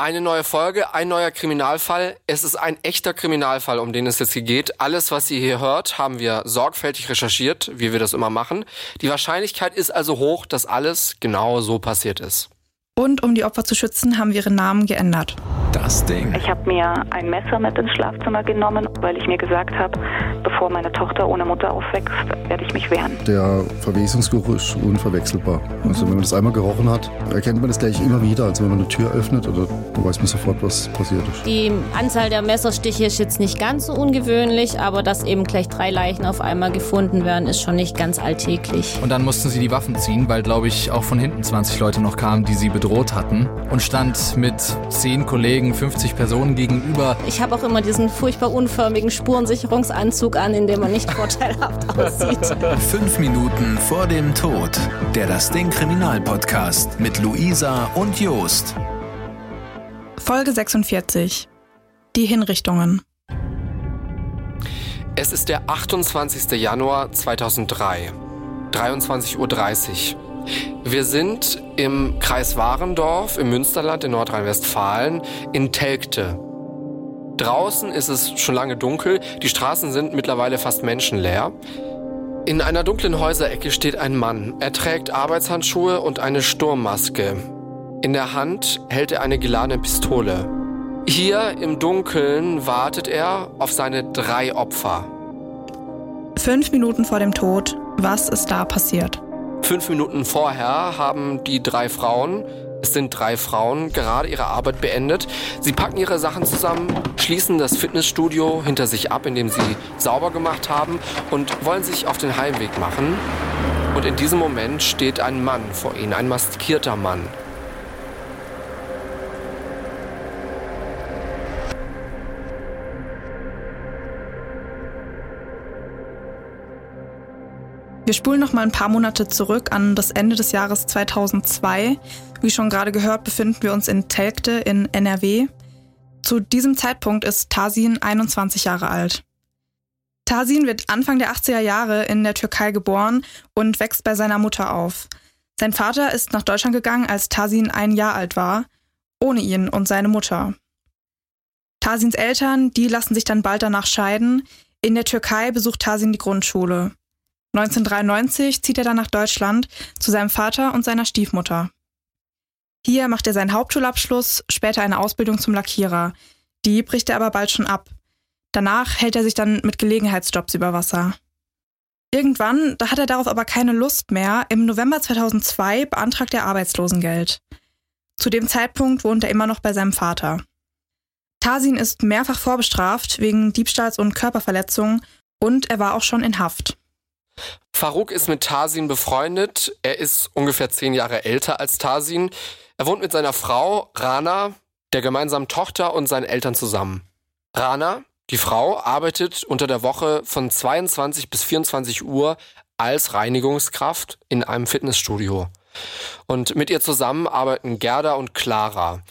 Eine neue Folge, ein neuer Kriminalfall. Es ist ein echter Kriminalfall, um den es jetzt hier geht. Alles, was ihr hier hört, haben wir sorgfältig recherchiert, wie wir das immer machen. Die Wahrscheinlichkeit ist also hoch, dass alles genau so passiert ist. Und um die Opfer zu schützen, haben wir ihren Namen geändert. Das Ding. Ich habe mir ein Messer mit ins Schlafzimmer genommen, weil ich mir gesagt habe, bevor meine Tochter ohne Mutter aufwächst, werde ich mich wehren. Der Verwesungsgeruch ist unverwechselbar. Also wenn man das einmal gerochen hat, erkennt man das gleich immer wieder. Also wenn man eine Tür öffnet, oder weiß man sofort, was passiert ist. Die Anzahl der Messerstiche ist jetzt nicht ganz so ungewöhnlich, aber dass eben gleich drei Leichen auf einmal gefunden werden, ist schon nicht ganz alltäglich. Und dann mussten sie die Waffen ziehen, weil, glaube ich, auch von hinten 20 Leute noch kamen, die sie bedroht hatten. Und stand mit zehn Kollegen, 50 Personen gegenüber. Ich habe auch immer diesen furchtbar unförmigen Spurensicherungsanzug an, in dem man nicht vorteilhaft aussieht. Fünf Minuten vor dem Tod. Der Das Ding Kriminalpodcast mit Luisa und Jost. Folge 46. Die Hinrichtungen. Es ist der 28. Januar 2003, 23.30 Uhr. Wir sind im Kreis Warendorf im Münsterland in Nordrhein-Westfalen in Telgte. Draußen ist es schon lange dunkel, die Straßen sind mittlerweile fast menschenleer. In einer dunklen Häuserecke steht ein Mann. Er trägt Arbeitshandschuhe und eine Sturmmaske. In der Hand hält er eine geladene Pistole. Hier im Dunkeln wartet er auf seine drei Opfer. Fünf Minuten vor dem Tod. Was ist da passiert? Fünf Minuten vorher haben die drei Frauen, es sind drei Frauen, gerade ihre Arbeit beendet. Sie packen ihre Sachen zusammen, schließen das Fitnessstudio hinter sich ab, in dem sie sauber gemacht haben und wollen sich auf den Heimweg machen. Und in diesem Moment steht ein Mann vor ihnen, ein maskierter Mann. Wir spulen noch mal ein paar Monate zurück an das Ende des Jahres 2002. Wie schon gerade gehört, befinden wir uns in Telgte in NRW. Zu diesem Zeitpunkt ist Tasin 21 Jahre alt. Tasin wird Anfang der 80er Jahre in der Türkei geboren und wächst bei seiner Mutter auf. Sein Vater ist nach Deutschland gegangen, als Tasin ein Jahr alt war, ohne ihn und seine Mutter. Tasins Eltern, die lassen sich dann bald danach scheiden. In der Türkei besucht Tasin die Grundschule. 1993 zieht er dann nach Deutschland zu seinem Vater und seiner Stiefmutter. Hier macht er seinen Hauptschulabschluss, später eine Ausbildung zum Lackierer. Die bricht er aber bald schon ab. Danach hält er sich dann mit Gelegenheitsjobs über Wasser. Irgendwann, da hat er darauf aber keine Lust mehr. Im November 2002 beantragt er Arbeitslosengeld. Zu dem Zeitpunkt wohnt er immer noch bei seinem Vater. Tasin ist mehrfach vorbestraft wegen Diebstahls und Körperverletzung und er war auch schon in Haft. Farouk ist mit Tasin befreundet. Er ist ungefähr zehn Jahre älter als Tasin. Er wohnt mit seiner Frau Rana, der gemeinsamen Tochter und seinen Eltern zusammen. Rana, die Frau, arbeitet unter der Woche von 22 bis 24 Uhr als Reinigungskraft in einem Fitnessstudio. Und mit ihr zusammen arbeiten Gerda und Clara.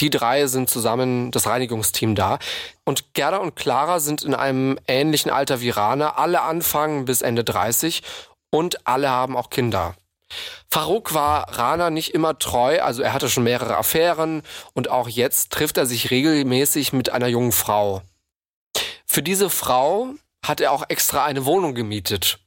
Die drei sind zusammen das Reinigungsteam da. Und Gerda und Clara sind in einem ähnlichen Alter wie Rana, alle Anfang bis Ende 30 und alle haben auch Kinder. Farouk war Rana nicht immer treu, also er hatte schon mehrere Affären und auch jetzt trifft er sich regelmäßig mit einer jungen Frau. Für diese Frau hat er auch extra eine Wohnung gemietet.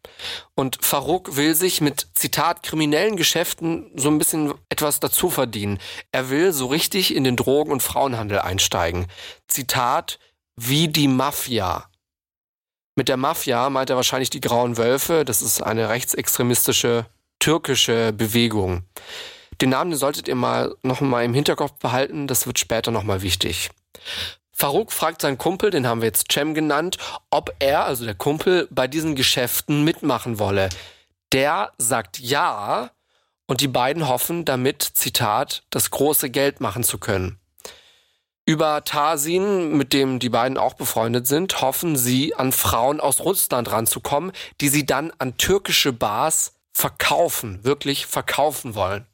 Und Farouk will sich mit, Zitat, kriminellen Geschäften so ein bisschen etwas dazu verdienen. Er will so richtig in den Drogen- und Frauenhandel einsteigen. Zitat, wie die Mafia. Mit der Mafia meint er wahrscheinlich die Grauen Wölfe. Das ist eine rechtsextremistische türkische Bewegung. Den Namen den solltet ihr mal noch mal im Hinterkopf behalten. Das wird später noch mal wichtig. Farouk fragt seinen Kumpel, den haben wir jetzt Cem genannt, ob er, also der Kumpel, bei diesen Geschäften mitmachen wolle. Der sagt ja und die beiden hoffen damit, Zitat, das große Geld machen zu können. Über Tarsin, mit dem die beiden auch befreundet sind, hoffen sie, an Frauen aus Russland ranzukommen, die sie dann an türkische Bars verkaufen, wirklich verkaufen wollen.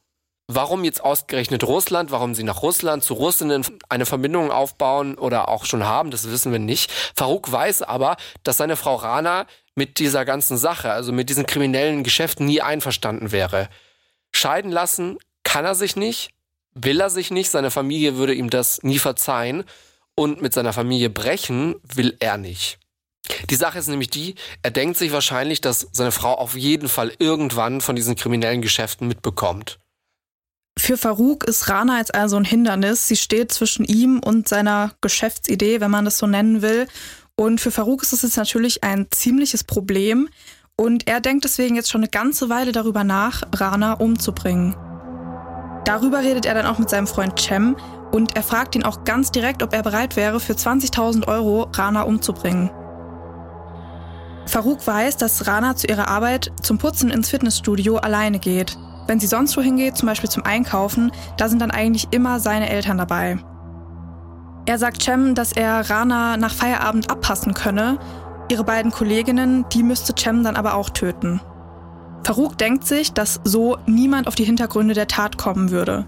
Warum jetzt ausgerechnet Russland? Warum sie nach Russland zu Russinnen eine Verbindung aufbauen oder auch schon haben, das wissen wir nicht. Farouk weiß aber, dass seine Frau Rana mit dieser ganzen Sache, also mit diesen kriminellen Geschäften nie einverstanden wäre. Scheiden lassen kann er sich nicht. will er sich nicht, seine Familie würde ihm das nie verzeihen und mit seiner Familie brechen will er nicht. Die Sache ist nämlich die, er denkt sich wahrscheinlich, dass seine Frau auf jeden Fall irgendwann von diesen kriminellen Geschäften mitbekommt. Für Farouk ist Rana jetzt also ein Hindernis. Sie steht zwischen ihm und seiner Geschäftsidee, wenn man das so nennen will. Und für Farouk ist es jetzt natürlich ein ziemliches Problem. Und er denkt deswegen jetzt schon eine ganze Weile darüber nach, Rana umzubringen. Darüber redet er dann auch mit seinem Freund Cem und er fragt ihn auch ganz direkt, ob er bereit wäre, für 20.000 Euro Rana umzubringen. Farouk weiß, dass Rana zu ihrer Arbeit zum Putzen ins Fitnessstudio alleine geht. Wenn sie sonst wohin geht, zum Beispiel zum Einkaufen, da sind dann eigentlich immer seine Eltern dabei. Er sagt Cem, dass er Rana nach Feierabend abpassen könne. Ihre beiden Kolleginnen, die müsste Cem dann aber auch töten. Farouk denkt sich, dass so niemand auf die Hintergründe der Tat kommen würde.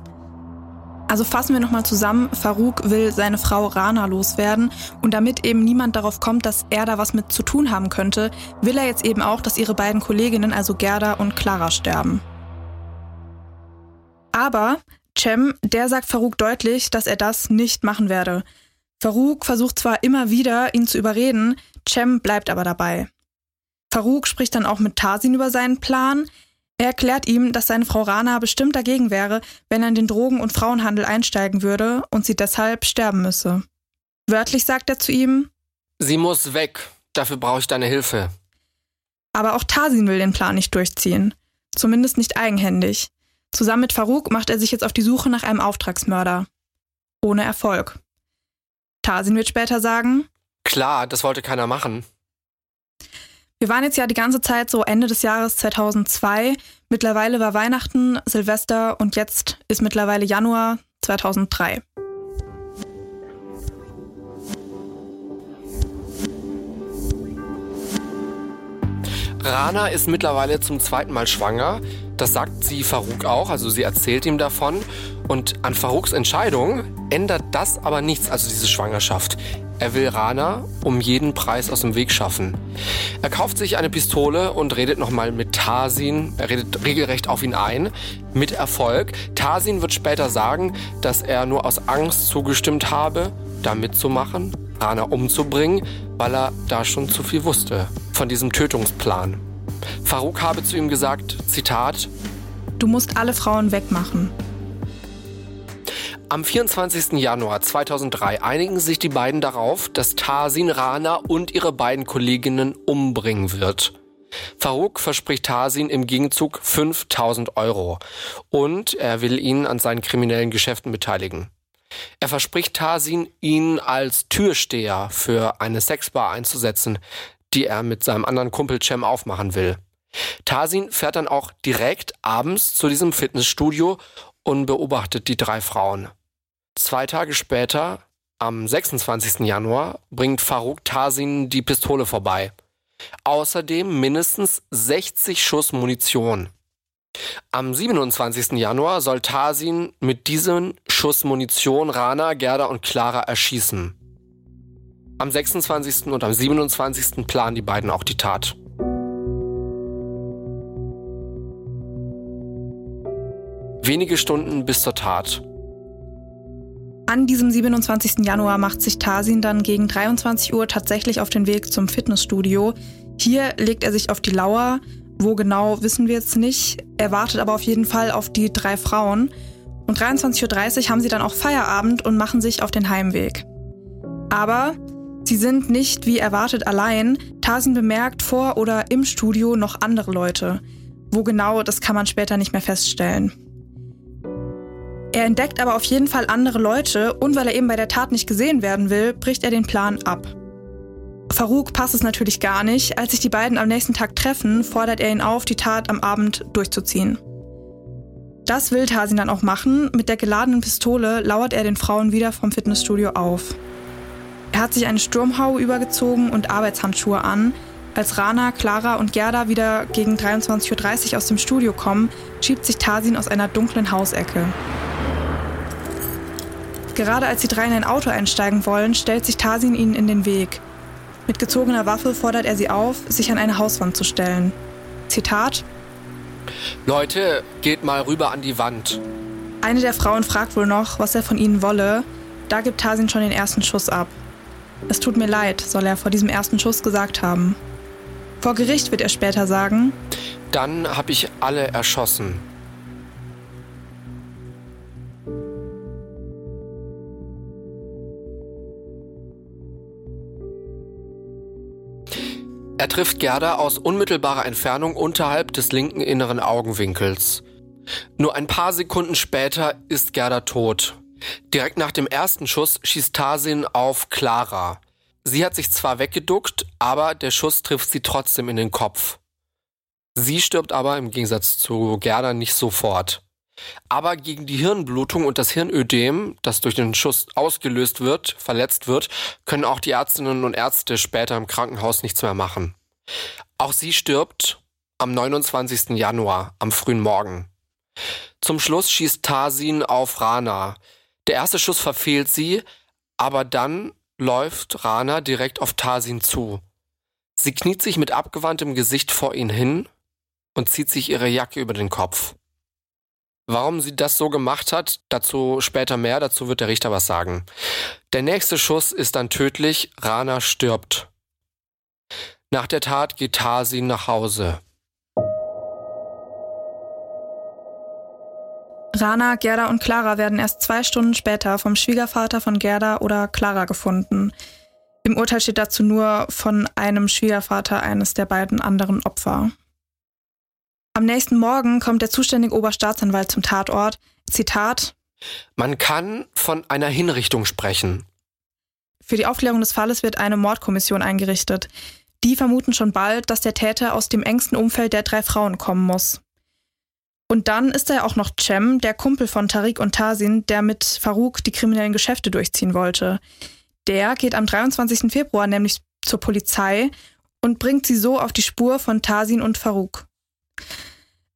Also fassen wir nochmal zusammen, Farouk will seine Frau Rana loswerden und damit eben niemand darauf kommt, dass er da was mit zu tun haben könnte, will er jetzt eben auch, dass ihre beiden Kolleginnen, also Gerda und Clara, sterben. Aber Cem, der sagt Farouk deutlich, dass er das nicht machen werde. Farouk versucht zwar immer wieder, ihn zu überreden, Cem bleibt aber dabei. Farouk spricht dann auch mit Tarsin über seinen Plan. Er erklärt ihm, dass seine Frau Rana bestimmt dagegen wäre, wenn er in den Drogen- und Frauenhandel einsteigen würde und sie deshalb sterben müsse. Wörtlich sagt er zu ihm, Sie muss weg, dafür brauche ich deine Hilfe. Aber auch Tarsin will den Plan nicht durchziehen. Zumindest nicht eigenhändig. Zusammen mit Farouk macht er sich jetzt auf die Suche nach einem Auftragsmörder. Ohne Erfolg. Tarsin wird später sagen, Klar, das wollte keiner machen. Wir waren jetzt ja die ganze Zeit so Ende des Jahres 2002. Mittlerweile war Weihnachten, Silvester und jetzt ist mittlerweile Januar 2003. Rana ist mittlerweile zum zweiten Mal schwanger. Das sagt sie Farouk auch, also sie erzählt ihm davon. Und an Farouks Entscheidung ändert das aber nichts, also diese Schwangerschaft. Er will Rana um jeden Preis aus dem Weg schaffen. Er kauft sich eine Pistole und redet nochmal mit Tarsin. Er redet regelrecht auf ihn ein. Mit Erfolg. Tarsin wird später sagen, dass er nur aus Angst zugestimmt habe, da mitzumachen, Rana umzubringen, weil er da schon zu viel wusste von diesem Tötungsplan. Farouk habe zu ihm gesagt, Zitat, Du musst alle Frauen wegmachen. Am 24. Januar 2003 einigen sich die beiden darauf, dass Tarsin Rana und ihre beiden Kolleginnen umbringen wird. Farouk verspricht Tarsin im Gegenzug 5000 Euro und er will ihn an seinen kriminellen Geschäften beteiligen. Er verspricht Tarsin, ihn als Türsteher für eine Sexbar einzusetzen, die er mit seinem anderen Kumpel Cem aufmachen will. Tarsin fährt dann auch direkt abends zu diesem Fitnessstudio und beobachtet die drei Frauen. Zwei Tage später, am 26. Januar, bringt Farouk Tarsin die Pistole vorbei. Außerdem mindestens 60 Schuss Munition. Am 27. Januar soll Tarsin mit diesen Schuss Munition Rana, Gerda und Clara erschießen. Am 26. und am 27. planen die beiden auch die Tat. Wenige Stunden bis zur Tat. An diesem 27. Januar macht sich Tarsin dann gegen 23 Uhr tatsächlich auf den Weg zum Fitnessstudio. Hier legt er sich auf die Lauer. Wo genau, wissen wir jetzt nicht. Er wartet aber auf jeden Fall auf die drei Frauen. Und 23.30 Uhr haben sie dann auch Feierabend und machen sich auf den Heimweg. Aber sie sind nicht wie erwartet allein. Tarsin bemerkt vor oder im Studio noch andere Leute. Wo genau, das kann man später nicht mehr feststellen. Er entdeckt aber auf jeden Fall andere Leute und weil er eben bei der Tat nicht gesehen werden will, bricht er den Plan ab. Farouk passt es natürlich gar nicht. Als sich die beiden am nächsten Tag treffen, fordert er ihn auf, die Tat am Abend durchzuziehen. Das will Tarsin dann auch machen. Mit der geladenen Pistole lauert er den Frauen wieder vom Fitnessstudio auf. Er hat sich eine Sturmhaube übergezogen und Arbeitshandschuhe an. Als Rana, Clara und Gerda wieder gegen 23.30 Uhr aus dem Studio kommen, schiebt sich Tarsin aus einer dunklen Hausecke. Gerade als die drei in ein Auto einsteigen wollen, stellt sich Tarsin ihnen in den Weg. Mit gezogener Waffe fordert er sie auf, sich an eine Hauswand zu stellen. Zitat: Leute, geht mal rüber an die Wand. Eine der Frauen fragt wohl noch, was er von ihnen wolle. Da gibt Tasin schon den ersten Schuss ab. Es tut mir leid, soll er vor diesem ersten Schuss gesagt haben. Vor Gericht wird er später sagen, Dann habe ich alle erschossen. Er trifft Gerda aus unmittelbarer Entfernung unterhalb des linken inneren Augenwinkels. Nur ein paar Sekunden später ist Gerda tot. Direkt nach dem ersten Schuss schießt Tarsin auf Clara. Sie hat sich zwar weggeduckt, aber der Schuss trifft sie trotzdem in den Kopf. Sie stirbt aber im Gegensatz zu Gerda nicht sofort. Aber gegen die Hirnblutung und das Hirnödem, das durch den Schuss ausgelöst wird, verletzt wird, können auch die Ärztinnen und Ärzte später im Krankenhaus nichts mehr machen. Auch sie stirbt am 29. Januar, am frühen Morgen. Zum Schluss schießt Tarsin auf Rana. Der erste Schuss verfehlt sie, aber dann läuft Rana direkt auf Tarsin zu. Sie kniet sich mit abgewandtem Gesicht vor ihn hin und zieht sich ihre Jacke über den Kopf. Warum sie das so gemacht hat, dazu später mehr, dazu wird der Richter was sagen. Der nächste Schuss ist dann tödlich, Rana stirbt. Nach der Tat geht Tarsin nach Hause. Rana, Gerda und Clara werden erst zwei Stunden später vom Schwiegervater von Gerda oder Clara gefunden. Im Urteil steht dazu nur von einem Schwiegervater eines der beiden anderen Opfer. Am nächsten Morgen kommt der zuständige Oberstaatsanwalt zum Tatort. Zitat: Man kann von einer Hinrichtung sprechen. Für die Aufklärung des Falles wird eine Mordkommission eingerichtet. Die vermuten schon bald, dass der Täter aus dem engsten Umfeld der drei Frauen kommen muss. Und dann ist da ja auch noch Cem, der Kumpel von Tariq und Tarsin, der mit Farouk die kriminellen Geschäfte durchziehen wollte. Der geht am 23. Februar nämlich zur Polizei und bringt sie so auf die Spur von Tarsin und Farouk.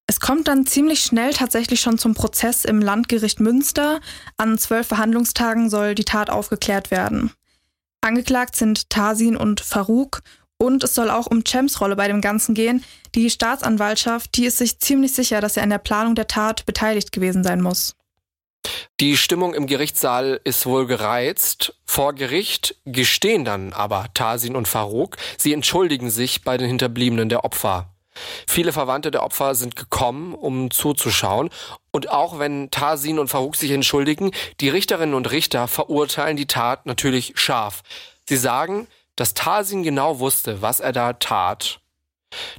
Es kommt dann ziemlich schnell tatsächlich schon zum Prozess im Landgericht Münster. An zwölf Verhandlungstagen soll die Tat aufgeklärt werden. Angeklagt sind Tarsin und Farouk und es soll auch um Chems Rolle bei dem Ganzen gehen. Die Staatsanwaltschaft, die ist sich ziemlich sicher, dass er an der Planung der Tat beteiligt gewesen sein muss. Die Stimmung im Gerichtssaal ist wohl gereizt. Vor Gericht gestehen dann aber Tarsin und Farouk. Sie entschuldigen sich bei den Hinterbliebenen der Opfer. Viele Verwandte der Opfer sind gekommen, um zuzuschauen. Und auch wenn Tarsin und Farouk sich entschuldigen, die Richterinnen und Richter verurteilen die Tat natürlich scharf. Sie sagen, dass Tarsin genau wusste, was er da tat.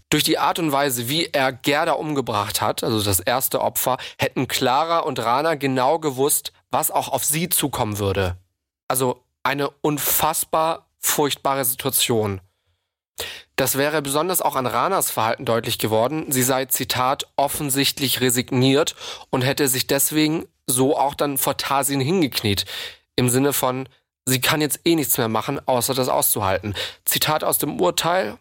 Durch die Art und Weise, wie er Gerda umgebracht hat, also das erste Opfer, hätten Clara und Rana genau gewusst, was auch auf sie zukommen würde. Also eine unfassbar furchtbare Situation. Das wäre besonders auch an Ranas Verhalten deutlich geworden. Sie sei, Zitat, offensichtlich resigniert und hätte sich deswegen so auch dann vor Tarsin hingekniet. Im Sinne von, sie kann jetzt eh nichts mehr machen, außer das auszuhalten. Zitat aus dem Urteil.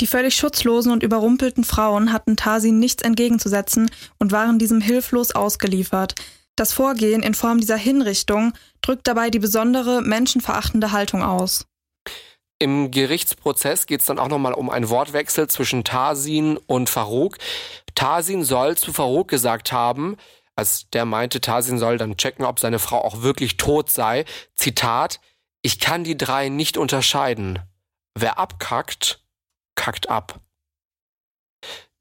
Die völlig schutzlosen und überrumpelten Frauen hatten Tarsin nichts entgegenzusetzen und waren diesem hilflos ausgeliefert. Das Vorgehen in Form dieser Hinrichtung drückt dabei die besondere menschenverachtende Haltung aus. Im Gerichtsprozess geht es dann auch nochmal um einen Wortwechsel zwischen Tarsin und Farouk. Tarsin soll zu Farouk gesagt haben, als der meinte, Tarsin soll dann checken, ob seine Frau auch wirklich tot sei. Zitat, ich kann die drei nicht unterscheiden. Wer abkackt, kackt ab.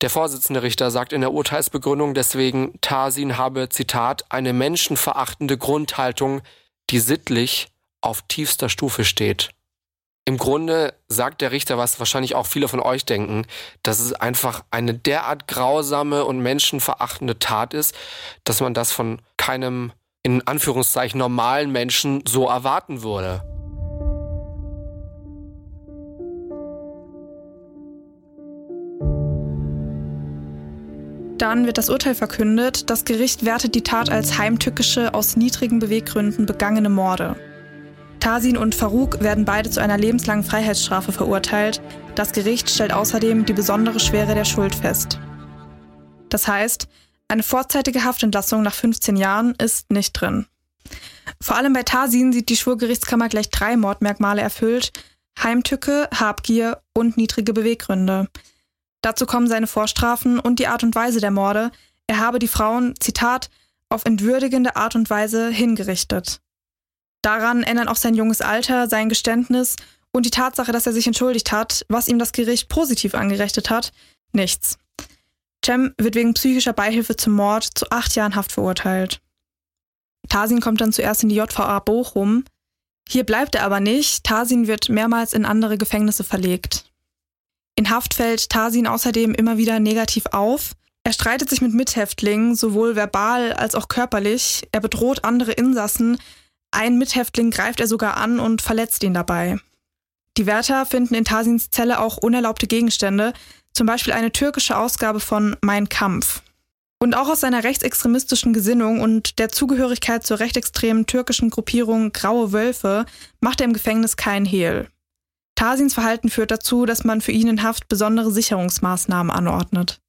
Der Vorsitzende Richter sagt in der Urteilsbegründung deswegen, Tarsin habe, Zitat, eine menschenverachtende Grundhaltung, die sittlich auf tiefster Stufe steht. Im Grunde sagt der Richter, was wahrscheinlich auch viele von euch denken, dass es einfach eine derart grausame und menschenverachtende Tat ist, dass man das von keinem in Anführungszeichen normalen Menschen so erwarten würde. Dann wird das Urteil verkündet. Das Gericht wertet die Tat als heimtückische, aus niedrigen Beweggründen begangene Morde. Tarsin und Farouk werden beide zu einer lebenslangen Freiheitsstrafe verurteilt. Das Gericht stellt außerdem die besondere Schwere der Schuld fest. Das heißt, eine vorzeitige Haftentlassung nach 15 Jahren ist nicht drin. Vor allem bei Tarsin sieht die Schwurgerichtskammer gleich drei Mordmerkmale erfüllt: Heimtücke, Habgier und niedrige Beweggründe. Dazu kommen seine Vorstrafen und die Art und Weise der Morde. Er habe die Frauen, Zitat, auf entwürdigende Art und Weise hingerichtet. Daran ändern auch sein junges Alter, sein Geständnis und die Tatsache, dass er sich entschuldigt hat, was ihm das Gericht positiv angerechnet hat, nichts. Cem wird wegen psychischer Beihilfe zum Mord zu acht Jahren Haft verurteilt. Tarsin kommt dann zuerst in die JVA Bochum. Hier bleibt er aber nicht. Tarsin wird mehrmals in andere Gefängnisse verlegt. In Haft fällt Tarsin außerdem immer wieder negativ auf. Er streitet sich mit Mithäftlingen, sowohl verbal als auch körperlich. Er bedroht andere Insassen. Ein Mithäftling greift er sogar an und verletzt ihn dabei. Die Wärter finden in Tarsins Zelle auch unerlaubte Gegenstände, zum Beispiel eine türkische Ausgabe von Mein Kampf. Und auch aus seiner rechtsextremistischen Gesinnung und der Zugehörigkeit zur rechtsextremen türkischen Gruppierung Graue Wölfe macht er im Gefängnis kein Hehl. Tarsins Verhalten führt dazu, dass man für ihn in Haft besondere Sicherungsmaßnahmen anordnet.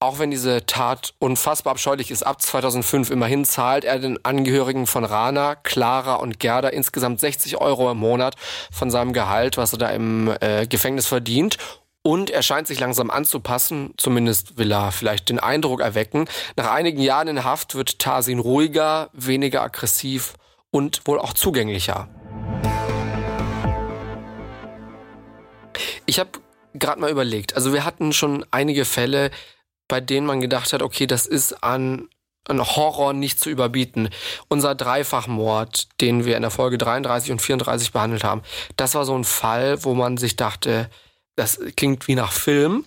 Auch wenn diese Tat unfassbar abscheulich ist, ab 2005 immerhin zahlt er den Angehörigen von Rana, Clara und Gerda insgesamt 60 Euro im Monat von seinem Gehalt, was er da im äh, Gefängnis verdient. Und er scheint sich langsam anzupassen, zumindest will er vielleicht den Eindruck erwecken. Nach einigen Jahren in Haft wird Tarsin ruhiger, weniger aggressiv und wohl auch zugänglicher. Ich habe gerade mal überlegt, also wir hatten schon einige Fälle, bei denen man gedacht hat, okay, das ist an, an Horror nicht zu überbieten. Unser Dreifachmord, den wir in der Folge 33 und 34 behandelt haben, das war so ein Fall, wo man sich dachte, das klingt wie nach Film.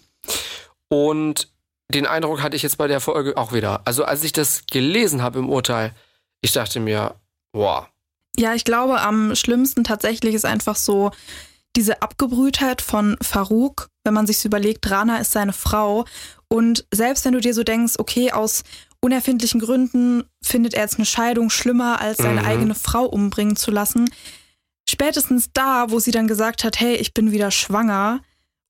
Und den Eindruck hatte ich jetzt bei der Folge auch wieder. Also als ich das gelesen habe im Urteil, ich dachte mir, wow. Ja, ich glaube, am schlimmsten tatsächlich ist einfach so diese Abgebrühtheit von Farouk, wenn man sich überlegt, Rana ist seine Frau und selbst wenn du dir so denkst, okay, aus unerfindlichen Gründen findet er jetzt eine Scheidung schlimmer, als seine mhm. eigene Frau umbringen zu lassen, spätestens da, wo sie dann gesagt hat, hey, ich bin wieder schwanger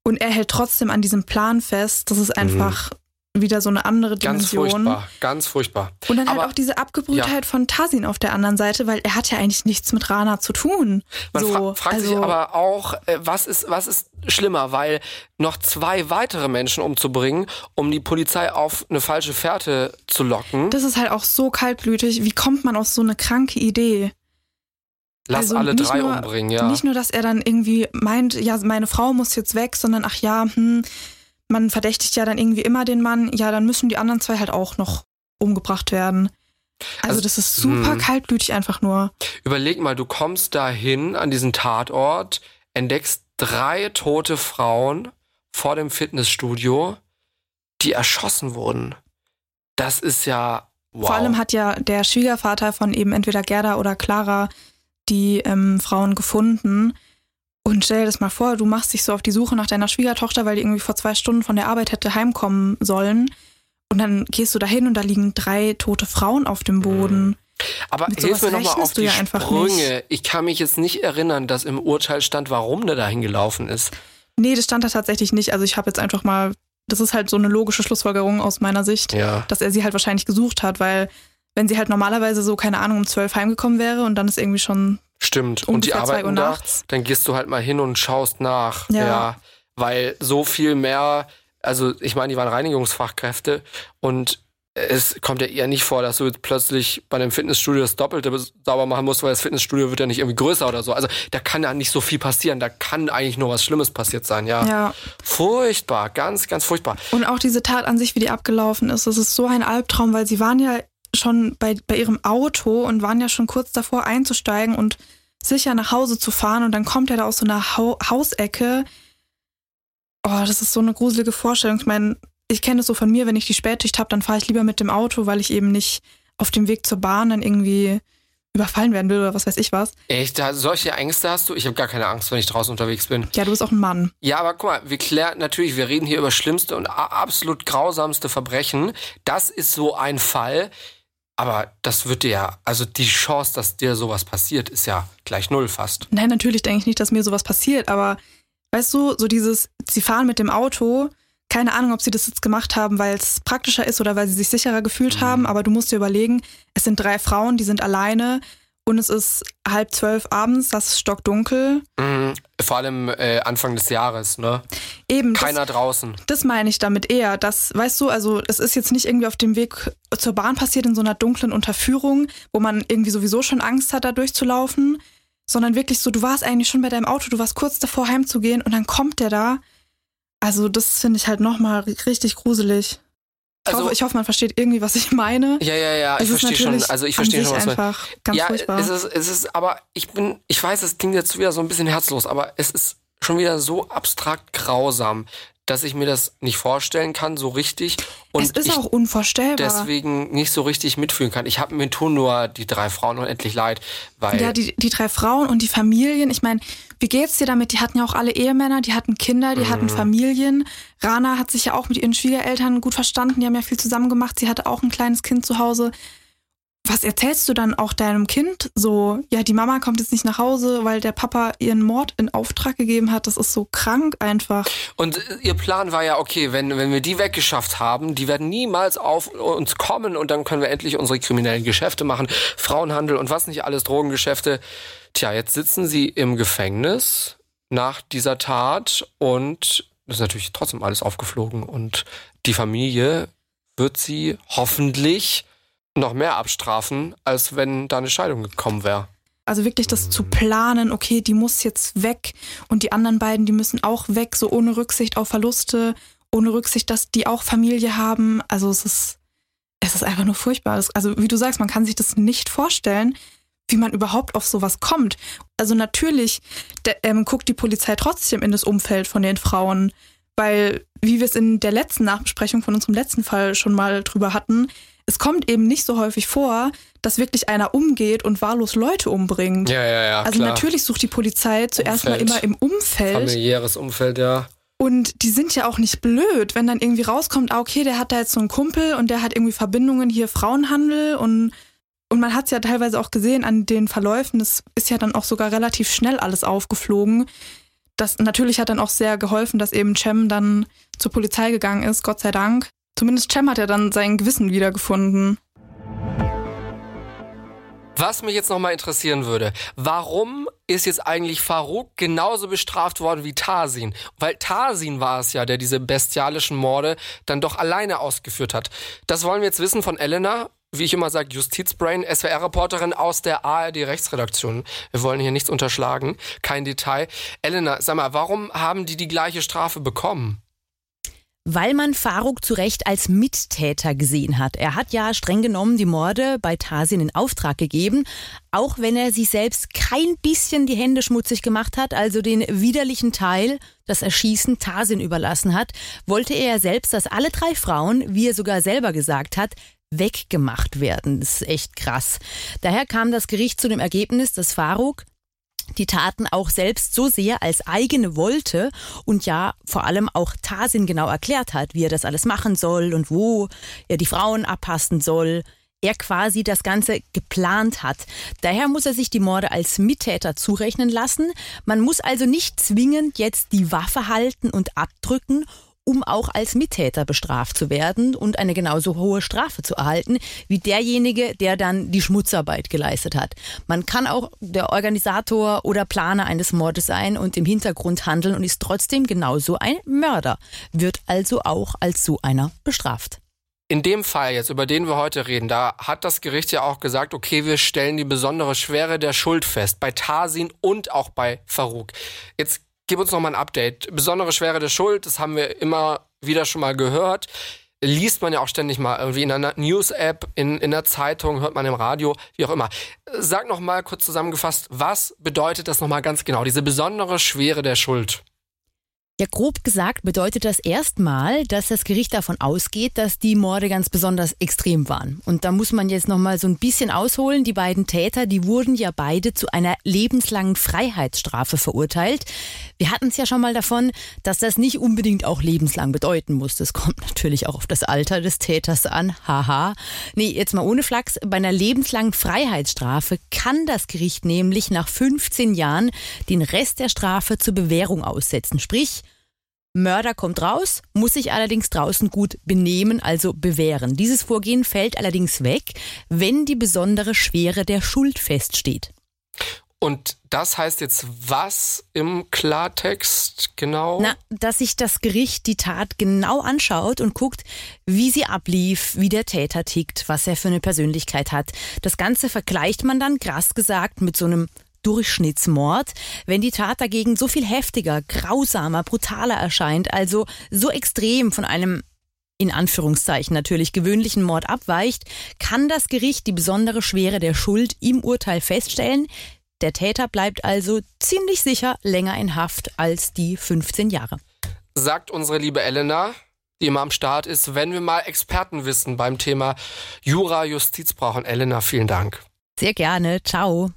und er hält trotzdem an diesem Plan fest, das ist mhm. einfach mhm. Wieder so eine andere Dimension. Ganz furchtbar, ganz furchtbar. Und dann Aber, halt auch diese Abgebrühtheit ja. von Tasin auf der anderen Seite, weil er hat ja eigentlich nichts mit Rana zu tun. Man so, fra fragt also, sich aber auch, äh, was ist, was ist schlimmer, weil noch zwei weitere Menschen umzubringen, um die Polizei auf eine falsche Fährte zu locken. Das ist halt auch so kaltblütig. Wie kommt man auf so eine kranke Idee? Lass also alle drei nur, umbringen, ja. Nicht nur, dass er dann irgendwie meint, ja, meine Frau muss jetzt weg, sondern ach ja, hm, man verdächtigt ja dann irgendwie immer den Mann, ja, dann müssen die anderen zwei halt auch noch umgebracht werden. Also, also das ist super hm. kaltblütig einfach nur. Überleg mal, du kommst dahin an diesen Tatort, entdeckst drei tote Frauen vor dem Fitnessstudio, die erschossen wurden. Das ist ja wow. Vor allem hat ja der Schwiegervater von eben entweder Gerda oder Clara die ähm, Frauen gefunden. Und stell dir das mal vor, du machst dich so auf die Suche nach deiner Schwiegertochter, weil die irgendwie vor zwei Stunden von der Arbeit hätte heimkommen sollen. Und dann gehst du dahin und da liegen drei tote Frauen auf dem Boden. Mhm. Aber hilf mir nochmal auf die ja Sprünge. Ich kann mich jetzt nicht erinnern, dass im Urteil stand, warum der dahin gelaufen ist. Nee, das stand da tatsächlich nicht. Also ich habe jetzt einfach mal, das ist halt so eine logische Schlussfolgerung aus meiner Sicht, ja. dass er sie halt wahrscheinlich gesucht hat, weil wenn sie halt normalerweise so, keine Ahnung, um zwölf heimgekommen wäre und dann ist irgendwie schon Stimmt. Und die arbeiten da, dann gehst du halt mal hin und schaust nach. Ja. ja. Weil so viel mehr, also ich meine, die waren Reinigungsfachkräfte und es kommt ja eher nicht vor, dass du jetzt plötzlich bei einem Fitnessstudio das Doppelte sauber machen musst, weil das Fitnessstudio wird ja nicht irgendwie größer oder so. Also da kann ja nicht so viel passieren. Da kann eigentlich nur was Schlimmes passiert sein, ja. Ja. Furchtbar, ganz, ganz furchtbar. Und auch diese Tat an sich, wie die abgelaufen ist, das ist so ein Albtraum, weil sie waren ja schon bei, bei ihrem Auto und waren ja schon kurz davor einzusteigen und sicher nach Hause zu fahren und dann kommt er da aus so einer ha Hausecke. Oh, das ist so eine gruselige Vorstellung. Ich meine, ich kenne es so von mir, wenn ich die Spätschicht habe, dann fahre ich lieber mit dem Auto, weil ich eben nicht auf dem Weg zur Bahn dann irgendwie überfallen werden will oder was weiß ich was. Echt? Solche Ängste hast du? Ich habe gar keine Angst, wenn ich draußen unterwegs bin. Ja, du bist auch ein Mann. Ja, aber guck mal, wir klären natürlich, wir reden hier über schlimmste und absolut grausamste Verbrechen. Das ist so ein Fall. Aber das wird dir ja, also die Chance, dass dir sowas passiert, ist ja gleich null fast. Nein, natürlich denke ich nicht, dass mir sowas passiert, aber weißt du, so dieses, sie fahren mit dem Auto, keine Ahnung, ob sie das jetzt gemacht haben, weil es praktischer ist oder weil sie sich sicherer gefühlt mhm. haben, aber du musst dir überlegen, es sind drei Frauen, die sind alleine und es ist halb zwölf abends, das ist stockdunkel. Mhm. Vor allem äh, Anfang des Jahres, ne? eben. Keiner das, draußen. Das meine ich damit eher. Das, weißt du, also es ist jetzt nicht irgendwie auf dem Weg zur Bahn passiert in so einer dunklen Unterführung, wo man irgendwie sowieso schon Angst hat, da durchzulaufen, sondern wirklich so, du warst eigentlich schon bei deinem Auto, du warst kurz davor heimzugehen und dann kommt der da. Also das finde ich halt nochmal richtig gruselig. Ich, Also- hoffe, ich hoffe, man versteht irgendwie, was ich meine. Ja, ja, ja, Es ich verstehe schon. natürlich Also ich verstehe schon, was einfach ganz ja, furchtbar. es ist, es ist, aber ich bin, ich weiß, es klingt jetzt wieder so ein bisschen herzlos, aber es ist schon wieder so abstrakt grausam, dass ich mir das nicht vorstellen kann, so richtig. Und es ist auch unvorstellbar. deswegen nicht so richtig mitfühlen kann. Ich habe mir tun nur die drei Frauen unendlich leid, weil Ja, die, die drei Frauen und die Familien. Ich meine, wie geht's dir damit? Die hatten ja auch alle Ehemänner, die hatten Kinder, die Mhm. hatten Familien. Rana hat sich ja auch mit ihren Schwiegereltern gut verstanden. Die haben ja viel zusammen gemacht. Sie hatte auch ein kleines Kind zu Hause. Was erzählst du dann auch deinem Kind? So, ja, die Mama kommt jetzt nicht nach Hause, weil der Papa ihren Mord in Auftrag gegeben hat. Das ist so krank einfach. Und äh, ihr Plan war ja, okay, wenn, wenn wir die weggeschafft haben, die werden niemals auf uns kommen und dann können wir endlich unsere kriminellen Geschäfte machen. Frauenhandel und was nicht alles, Drogengeschäfte. Tja, jetzt sitzen sie im Gefängnis nach dieser Tat und das ist natürlich trotzdem alles aufgeflogen und die Familie wird sie hoffentlich noch mehr abstrafen, als wenn da eine Scheidung gekommen wäre. Also wirklich das zu planen, okay, die muss jetzt weg und die anderen beiden, die müssen auch weg, so ohne Rücksicht auf Verluste, ohne Rücksicht, dass die auch Familie haben. Also es ist, es ist einfach nur furchtbar. Also wie du sagst, man kann sich das nicht vorstellen, wie man überhaupt auf sowas kommt. Also natürlich der, ähm, guckt die Polizei trotzdem in das Umfeld von den Frauen, weil, wie wir es in der letzten Nachbesprechung von unserem letzten Fall schon mal drüber hatten, es kommt eben nicht so häufig vor, dass wirklich einer umgeht und wahllos Leute umbringt. Ja, ja, ja. Also natürlich sucht die Polizei zuerst mal Umfeld. immer im Umfeld. Familiäres Umfeld, ja. Und die sind ja auch nicht blöd, wenn dann irgendwie rauskommt, ah, okay, der hat da jetzt so einen Kumpel und der hat irgendwie Verbindungen hier Frauenhandel und, und man hat es ja teilweise auch gesehen an den Verläufen, es ist ja dann auch sogar relativ schnell alles aufgeflogen. Das natürlich hat dann auch sehr geholfen, dass eben Cem dann zur Polizei gegangen ist, Gott sei Dank. Zumindest Cem hat ja dann sein Gewissen wiedergefunden. Was mich jetzt nochmal interessieren würde, warum ist jetzt eigentlich Farouk genauso bestraft worden wie Tarsin? Weil Tarsin war es ja, der diese bestialischen Morde dann doch alleine ausgeführt hat. Das wollen wir jetzt wissen von Elena, wie ich immer sage, Justizbrain, SWR-Reporterin aus der ARD-Rechtsredaktion. Wir wollen hier nichts unterschlagen, kein Detail. Elena, sag mal, warum haben die die gleiche Strafe bekommen? Weil man Faruk zu Recht als Mittäter gesehen hat. Er hat ja streng genommen die Morde bei Tarsin in Auftrag gegeben, auch wenn er sich selbst kein bisschen die Hände schmutzig gemacht hat, also den widerlichen Teil, das Erschießen Tarsin überlassen hat, wollte er selbst, dass alle drei Frauen, wie er sogar selber gesagt hat, weggemacht werden. Das ist echt krass. Daher kam das Gericht zu dem Ergebnis, dass Faruk die Taten auch selbst so sehr als eigene wollte und ja vor allem auch Tarsin genau erklärt hat, wie er das alles machen soll und wo er die Frauen abpassen soll. Er quasi das Ganze geplant hat. Daher muss er sich die Morde als Mittäter zurechnen lassen. Man muss also nicht zwingend jetzt die Waffe halten und abdrücken, um auch als Mittäter bestraft zu werden und eine genauso hohe Strafe zu erhalten wie derjenige, der dann die Schmutzarbeit geleistet hat. Man kann auch der Organisator oder Planer eines Mordes sein und im Hintergrund handeln und ist trotzdem genauso ein Mörder, wird also auch als so einer bestraft. In dem Fall jetzt, über den wir heute reden, da hat das Gericht ja auch gesagt, okay, wir stellen die besondere Schwere der Schuld fest, bei Tarsin und auch bei Farouk. Jetzt gib uns noch mal ein Update. Besondere Schwere der Schuld, das haben wir immer wieder schon mal gehört. Liest man ja auch ständig mal irgendwie in einer News-App, in, in der Zeitung, hört man im Radio, wie auch immer. Sag noch mal kurz zusammengefasst, was bedeutet das noch mal ganz genau, diese besondere Schwere der Schuld? Ja, grob gesagt bedeutet das erstmal, dass das Gericht davon ausgeht, dass die Morde ganz besonders extrem waren. Und da muss man jetzt noch mal so ein bisschen ausholen. Die beiden Täter, die wurden ja beide zu einer lebenslangen Freiheitsstrafe verurteilt. Wir hatten es ja schon mal davon, dass das nicht unbedingt auch lebenslang bedeuten muss. Das kommt natürlich auch auf das Alter des Täters an. Haha. Nee, jetzt mal ohne Flachs. Bei einer lebenslangen Freiheitsstrafe kann das Gericht nämlich nach 15 Jahren den Rest der Strafe zur Bewährung aussetzen. Sprich, Mörder kommt raus, muss sich allerdings draußen gut benehmen, also bewähren. Dieses Vorgehen fällt allerdings weg, wenn die besondere Schwere der Schuld feststeht. Und das heißt jetzt was im Klartext genau? Na, dass sich das Gericht die Tat genau anschaut und guckt, wie sie ablief, wie der Täter tickt, was er für eine Persönlichkeit hat. Das Ganze vergleicht man dann, krass gesagt, mit so einem Durchschnittsmord, wenn die Tat dagegen so viel heftiger, grausamer, brutaler erscheint, also so extrem von einem in Anführungszeichen natürlich gewöhnlichen Mord abweicht, kann das Gericht die besondere Schwere der Schuld im Urteil feststellen. Der Täter bleibt also ziemlich sicher länger in Haft als die 15 Jahre. Sagt unsere liebe Elena, die immer am Start ist, wenn wir mal Expertenwissen beim Thema Jura, Justiz brauchen. Elena, vielen Dank. Sehr gerne. Ciao.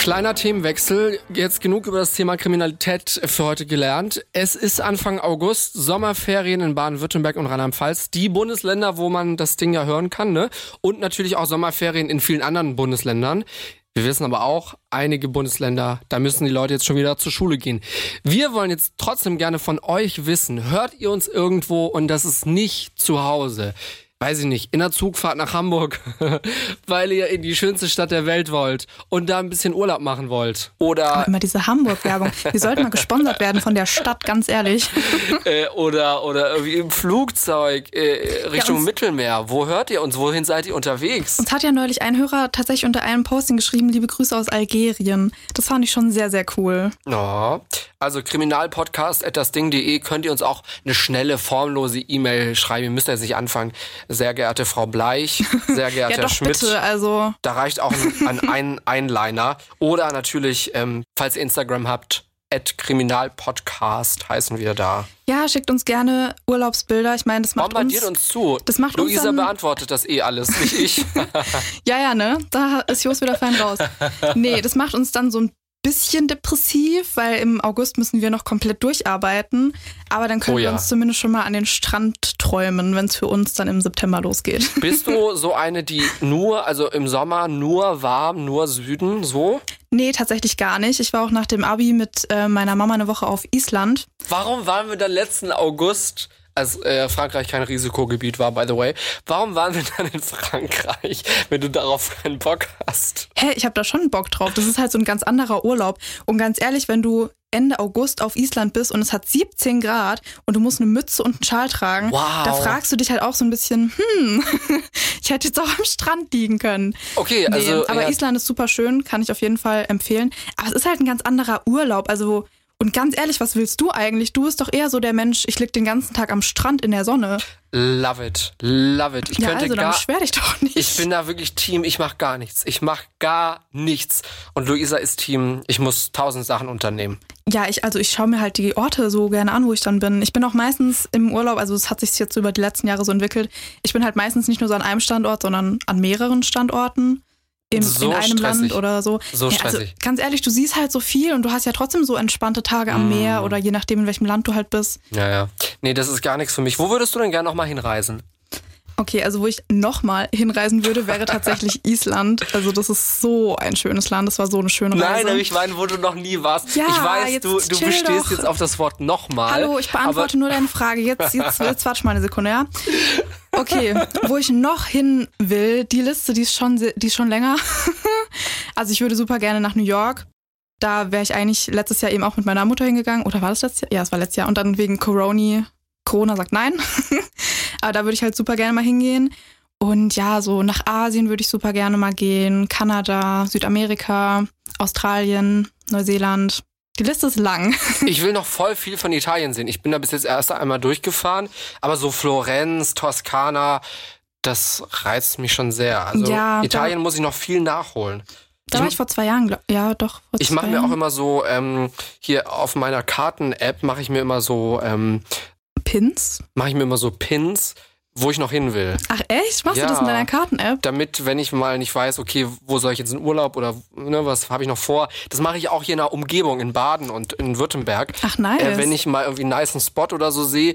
Kleiner Themenwechsel. Jetzt genug über das Thema Kriminalität für heute gelernt. Es ist Anfang August, Sommerferien in Baden-Württemberg und Rheinland-Pfalz. Die Bundesländer, wo man das Ding ja hören kann, ne? Und natürlich auch Sommerferien in vielen anderen Bundesländern. Wir wissen aber auch, einige Bundesländer, da müssen die Leute jetzt schon wieder zur Schule gehen. Wir wollen jetzt trotzdem gerne von euch wissen, hört ihr uns irgendwo und das ist nicht zu Hause? Weiß ich nicht, in der Zugfahrt nach Hamburg, weil ihr in die schönste Stadt der Welt wollt und da ein bisschen Urlaub machen wollt. Oder Aber immer diese Hamburg-Werbung. Wir sollten mal gesponsert werden von der Stadt, ganz ehrlich. äh, oder oder irgendwie im Flugzeug äh, Richtung uns- Mittelmeer. Wo hört ihr uns? Wohin seid ihr unterwegs? Uns hat ja neulich ein Hörer tatsächlich unter einem Posting geschrieben, liebe Grüße aus Algerien. Das fand ich schon sehr, sehr cool. Ja, also kriminalpodcast.dasding.de könnt ihr uns auch eine schnelle, formlose E-Mail schreiben. Ihr müsst jetzt nicht anfangen. Sehr geehrte Frau Bleich, sehr geehrter Ja, doch, Schmidt. bitte, also. Da reicht auch ein, ein Einliner. Oder natürlich, ähm, falls ihr Instagram habt, at Kriminalpodcast heißen wir da. Ja, schickt uns gerne Urlaubsbilder. Ich meine, das macht uns, Bombardiert uns zu. das macht uns Luisa dann- beantwortet das eh alles, nicht ich. Ja, ja, ne? Da ist Jos wieder fein raus. Nee, das macht uns dann so ein bisschen depressiv, weil im August müssen wir noch komplett durcharbeiten. Aber dann können Oh wir ja. uns zumindest schon mal an den Strand träumen, wenn es für uns dann im September losgeht. Bist du so eine, die nur, also im Sommer nur warm, nur Süden, so? Nee, tatsächlich gar nicht. Ich war auch nach dem Abi mit äh, meiner Mama eine Woche auf Island. Warum waren wir dann letzten August, als äh, Frankreich kein Risikogebiet war, by the way, warum waren wir dann in Frankreich, wenn du darauf keinen Bock hast? Hä, ich habe da schon Bock drauf. Das ist halt so ein ganz anderer Urlaub. Und ganz ehrlich, wenn du Ende August auf Island bist und es hat 17 Grad und du musst eine Mütze und einen Schal tragen, Wow. da fragst du dich halt auch so ein bisschen, hm, ich hätte jetzt auch am Strand liegen können. Okay, Nee, also aber ja, Island ist super schön, kann ich auf jeden Fall empfehlen. Aber es ist halt ein ganz anderer Urlaub. Also, und ganz ehrlich, was willst du eigentlich? Du bist doch eher so der Mensch, ich lieg den ganzen Tag am Strand in der Sonne. love it, love it. Ich ja, könnte also dann gar, beschwer dich doch nicht. ich bin da wirklich Team, ich mach gar nichts. Ich mach gar nichts. Und Luisa ist Team, ich muss tausend Sachen unternehmen. Ja, ich, also ich schaue mir halt die Orte so gerne an, wo ich dann bin. Ich bin auch meistens im Urlaub, also es hat sich jetzt über die letzten Jahre so entwickelt. Ich bin halt meistens nicht nur so an einem Standort, sondern an mehreren Standorten. Im, So in einem stressig. Land oder so. So ja, also, stressig. ganz ehrlich, du siehst halt so viel und du hast ja trotzdem so entspannte Tage am Mm. Meer oder je nachdem, in welchem Land du halt bist. Ja, ja. Nee, das ist gar nichts für mich. Wo würdest du denn gerne nochmal hinreisen? Okay, also wo ich nochmal hinreisen würde, wäre tatsächlich Island. Also das ist so ein schönes Land, das war so eine schöne Reise. Nein, aber ich meine, wo du noch nie warst. Ja, ich weiß, du, du bestehst doch. jetzt auf das Wort nochmal. Hallo, ich beantworte nur deine Frage. Jetzt, jetzt, jetzt warte mal eine Sekunde, ja? Okay, wo ich noch hin will, die Liste, die ist schon, die ist schon länger. Also ich würde super gerne nach New York. Da wäre ich eigentlich letztes Jahr eben auch mit meiner Mutter hingegangen. Oder war das letztes Jahr? Ja, es war letztes Jahr. Und dann wegen Corona, Corona sagt nein. Aber da würde ich halt super gerne mal hingehen. Und ja, so nach Asien würde ich super gerne mal gehen. Kanada, Südamerika, Australien, Neuseeland. Die Liste ist lang. Ich will noch voll viel von Italien sehen. Ich bin da bis jetzt erst einmal durchgefahren, aber so Florenz, Toskana, das reizt mich schon sehr. Also Ja, Italien muss ich noch viel nachholen. Da war ich vor zwei Jahren, glaub, ja doch. Vor Ich mache mir auch immer so, ähm, hier auf meiner Karten-App mache ich mir immer so, ähm, Pins. mache ich mir immer so Pins, wo ich noch hin will. Ach echt? Machst Ja. du das in deiner Karten-App? Damit, wenn ich mal nicht weiß, okay, wo soll ich jetzt in Urlaub oder ne, was habe ich noch vor, das mache ich auch hier in der Umgebung, in Baden und in Württemberg. Ach nice. Äh, wenn ich mal irgendwie einen niceen Spot oder so sehe,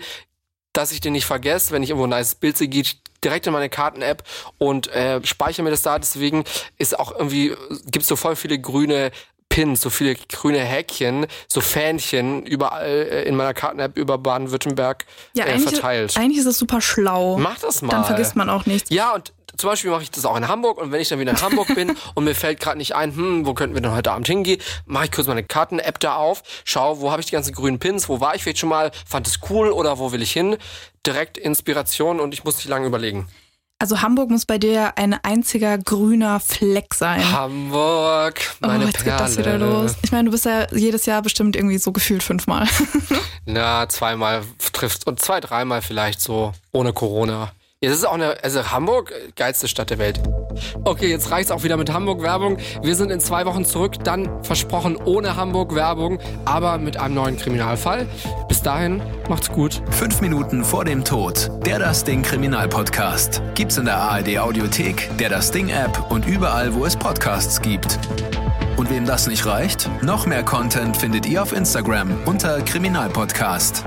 dass ich den nicht vergesse, wenn ich irgendwo ein nice Bild sehe, gehe ich direkt in meine Karten-App und äh, speichere mir das da. Deswegen ist auch irgendwie, gibt's so voll viele grüne Pins, so viele grüne Häkchen, so Fähnchen überall äh, in meiner Karten-App über Baden-Württemberg ja, äh, eigentlich, verteilt. eigentlich ist es super schlau. Mach das mal. Dann vergisst man auch nichts. Ja, und zum Beispiel mache ich das auch in Hamburg und wenn ich dann wieder in Hamburg bin und mir fällt gerade nicht ein, hm, wo könnten wir denn heute Abend hingehen, mache ich kurz meine Karten-App da auf, schau, wo habe ich die ganzen grünen Pins, wo war ich vielleicht schon mal, fand es cool oder wo will ich hin? Direkt Inspiration und ich muss nicht lange überlegen. Also Hamburg muss bei dir ein einziger grüner Fleck sein. Hamburg, meine oh, jetzt Perle. geht das wieder los. Ich meine, du bist ja jedes Jahr bestimmt irgendwie so gefühlt fünfmal. Na, zweimal trifft und zwei, dreimal vielleicht so ohne Corona. Ja, das ist auch eine, also Hamburg, geilste Stadt der Welt. Okay, jetzt reicht's auch wieder mit Hamburg-Werbung. Wir sind in zwei Wochen zurück, dann versprochen ohne Hamburg-Werbung, aber mit einem neuen Kriminalfall. Bis dahin, macht's gut. Fünf Minuten vor dem Tod. Der Das Ding Kriminalpodcast. Gibt's in der ARD Audiothek, der Das Ding App und überall, wo es Podcasts gibt. Und wem das nicht reicht, noch mehr Content findet ihr auf Instagram unter Kriminalpodcast.